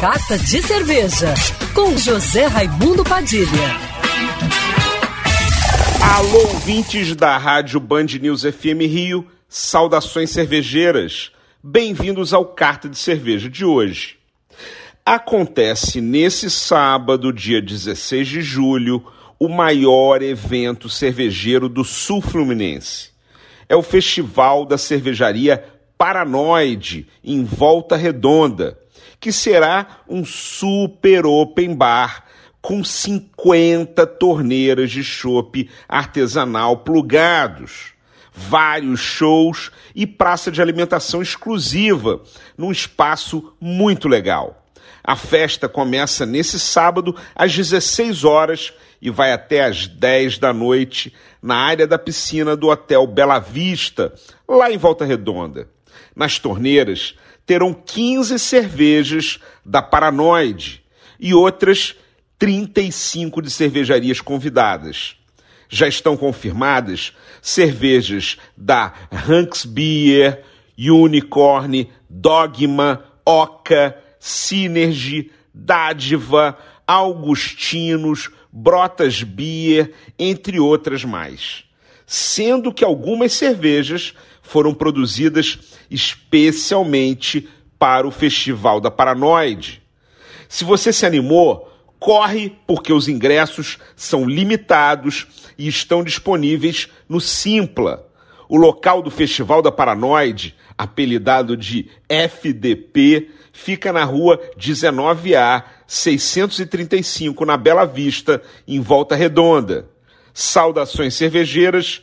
Carta de Cerveja, com José Raimundo Padilha. Alô, ouvintes da Rádio Band News FM Rio, saudações cervejeiras. Bem-vindos ao Carta de Cerveja de hoje. Acontece nesse sábado, dia 16 de julho, o maior evento cervejeiro do Sul Fluminense. É o Festival da Cervejaria Paranoide, em Volta Redonda, que será um super open bar com 50 torneiras de chopp artesanal plugados, vários shows e praça de alimentação exclusiva, num espaço muito legal. A festa começa nesse sábado às 16 horas e vai até às 10 da noite na área da piscina do Hotel Bela Vista, lá em Volta Redonda. Nas torneiras terão 15 cervejas da Paranoide e outras 35 de cervejarias convidadas. Já estão confirmadas cervejas da Hanks Beer, Unicorn, Dogma, Oca, Synergy, Dádiva, Augustinos, Brotas Beer, entre outras mais. Sendo que algumas cervejas foram produzidas especialmente para o Festival da Paranoide. Se você se animou, corre porque os ingressos são limitados e estão disponíveis no Simpla. O local do Festival da Paranoide, apelidado de FDP, fica na rua 19A 635, na Bela Vista, em Volta Redonda. Saudações cervejeiras